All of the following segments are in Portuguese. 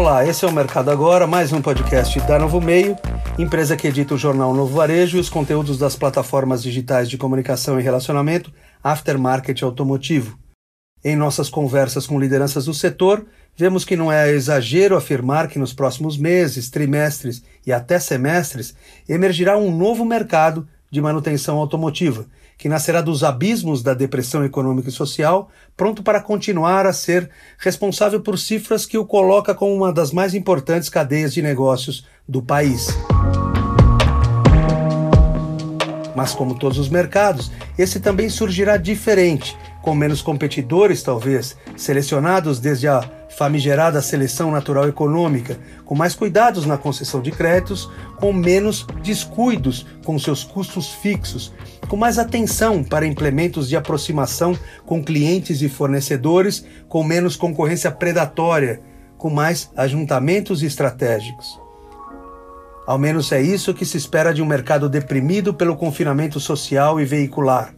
Olá, esse é o Mercado Agora, mais um podcast da Novo Meio, empresa que edita o jornal Novo Varejo e os conteúdos das plataformas digitais de comunicação e relacionamento Aftermarket Automotivo. Em nossas conversas com lideranças do setor, vemos que não é exagero afirmar que nos próximos meses, trimestres e até semestres emergirá um novo mercado de manutenção automotiva, que nascerá dos abismos da depressão econômica e social, pronto para continuar a ser responsável por cifras que o coloca como uma das mais importantes cadeias de negócios do país. Mas, como todos os mercados, esse também surgirá diferente, com menos competidores, talvez, selecionados desde a famigerada seleção natural econômica, com mais cuidados na concessão de créditos, com menos descuidos com seus custos fixos, com mais atenção para implementos de aproximação com clientes e fornecedores, com menos concorrência predatória, com mais ajuntamentos estratégicos. Ao menos é isso que se espera de um mercado deprimido pelo confinamento social e veicular,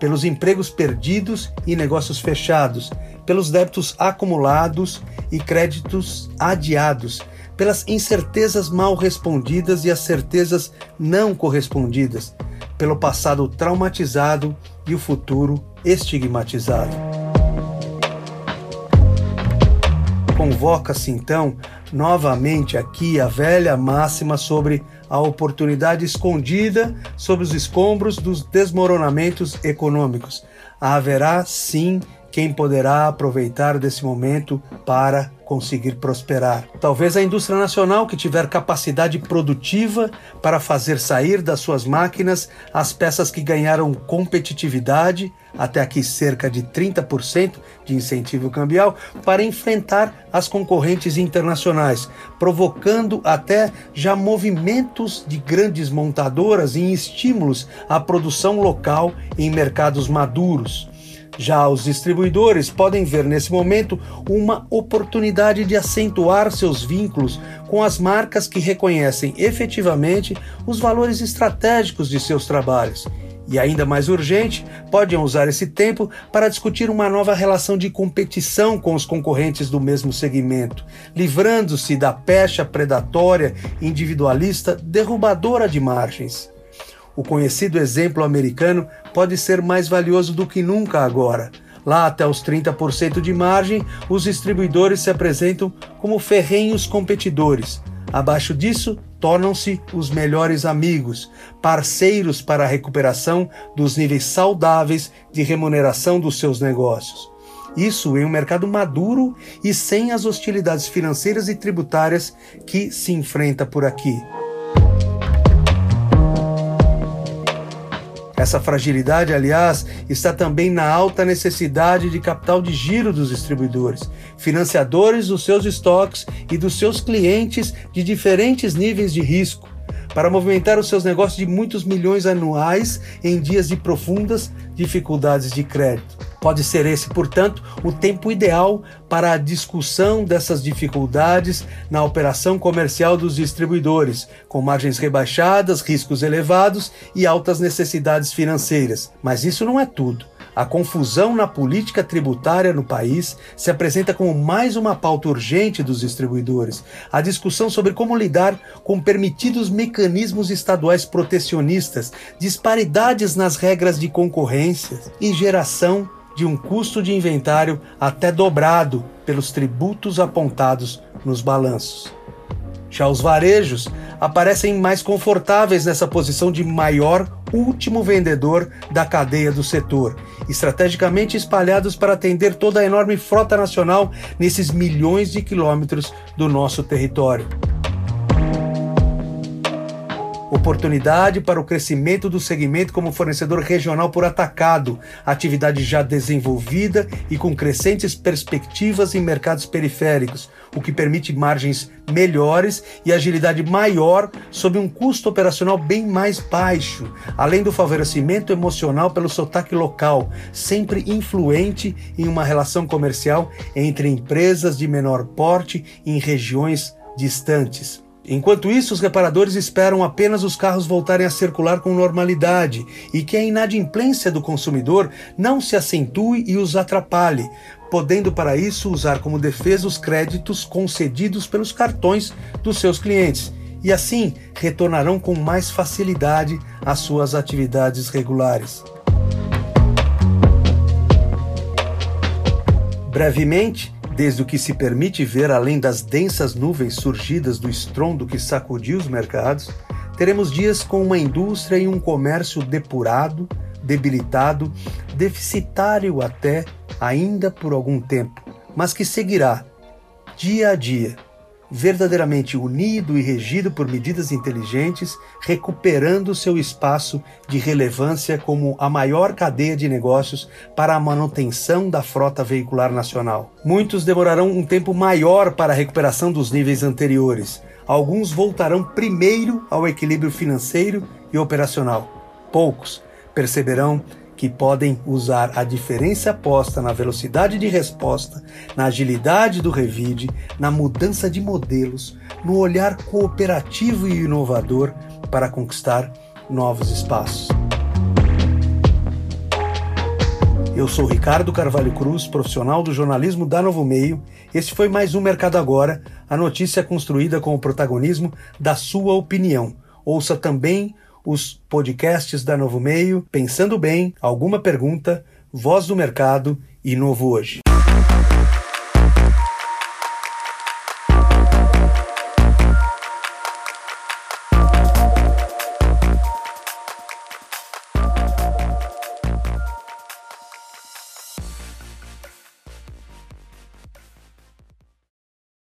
pelos empregos perdidos e negócios fechados, pelos débitos acumulados e créditos adiados, pelas incertezas mal respondidas e as certezas não correspondidas, pelo passado traumatizado e o futuro estigmatizado. Convoca-se então novamente aqui a velha máxima sobre a oportunidade escondida sob os escombros dos desmoronamentos econômicos. Haverá sim quem poderá aproveitar desse momento para conseguir prosperar. Talvez a indústria nacional que tiver capacidade produtiva para fazer sair das suas máquinas as peças que ganharam competitividade, até aqui cerca de 30% de incentivo cambial, para enfrentar as concorrentes internacionais, provocando até já movimentos de grandes montadoras em estímulos à produção local em mercados maduros. Já os distribuidores podem ver nesse momento uma oportunidade de acentuar seus vínculos com as marcas que reconhecem efetivamente os valores estratégicos de seus trabalhos. E ainda mais urgente, podem usar esse tempo para discutir uma nova relação de competição com os concorrentes do mesmo segmento, livrando-se da pecha predatória individualista derrubadora de margens. O conhecido exemplo americano pode ser mais valioso do que nunca agora. Lá até os 30% de margem, os distribuidores se apresentam como ferrenhos competidores. Abaixo disso, tornam-se os melhores amigos, parceiros para a recuperação dos níveis saudáveis de remuneração dos seus negócios. Isso em um mercado maduro e sem as hostilidades financeiras e tributárias que se enfrenta por aqui. Essa fragilidade, aliás, está também na alta necessidade de capital de giro dos distribuidores, financiadores dos seus estoques e dos seus clientes de diferentes níveis de risco, para movimentar os seus negócios de muitos milhões anuais em dias de profundas dificuldades de crédito. Pode ser esse, portanto, o tempo ideal para a discussão dessas dificuldades na operação comercial dos distribuidores, com margens rebaixadas, riscos elevados e altas necessidades financeiras. Mas isso não é tudo. A confusão na política tributária no país se apresenta como mais uma pauta urgente dos distribuidores. A discussão sobre como lidar com permitidos mecanismos estaduais protecionistas, disparidades nas regras de concorrência e geração de um custo de inventário até dobrado pelos tributos apontados nos balanços. Já os varejos aparecem mais confortáveis nessa posição de maior último vendedor da cadeia do setor, estrategicamente espalhados para atender toda a enorme frota nacional nesses milhões de quilômetros do nosso território oportunidade para o crescimento do segmento como fornecedor regional por atacado, atividade já desenvolvida e com crescentes perspectivas em mercados periféricos, o que permite margens melhores e agilidade maior sob um custo operacional bem mais baixo, além do favorecimento emocional pelo sotaque local, sempre influente em uma relação comercial entre empresas de menor porte em regiões distantes. Enquanto isso, os reparadores esperam apenas os carros voltarem a circular com normalidade e que a inadimplência do consumidor não se acentue e os atrapalhe, podendo para isso usar como defesa os créditos concedidos pelos cartões dos seus clientes e assim retornarão com mais facilidade às suas atividades regulares. Brevemente, desde o que se permite ver além das densas nuvens surgidas do estrondo que sacudiu os mercados, teremos dias com uma indústria e um comércio depurado, debilitado, deficitário até ainda por algum tempo, mas que seguirá dia a dia verdadeiramente unido e regido por medidas inteligentes, recuperando seu espaço de relevância como a maior cadeia de negócios para a manutenção da frota veicular nacional. Muitos demorarão um tempo maior para a recuperação dos níveis anteriores. Alguns voltarão primeiro ao equilíbrio financeiro e operacional. Poucos perceberão que podem usar a diferença posta na velocidade de resposta, na agilidade do revide, na mudança de modelos, no olhar cooperativo e inovador para conquistar novos espaços. Eu sou Ricardo Carvalho Cruz, profissional do jornalismo da Novo Meio. Este foi mais um Mercado Agora, a notícia construída com o protagonismo da sua opinião. Ouça também os podcasts da Novo Meio, Pensando Bem, Alguma Pergunta, Voz do Mercado e Novo Hoje.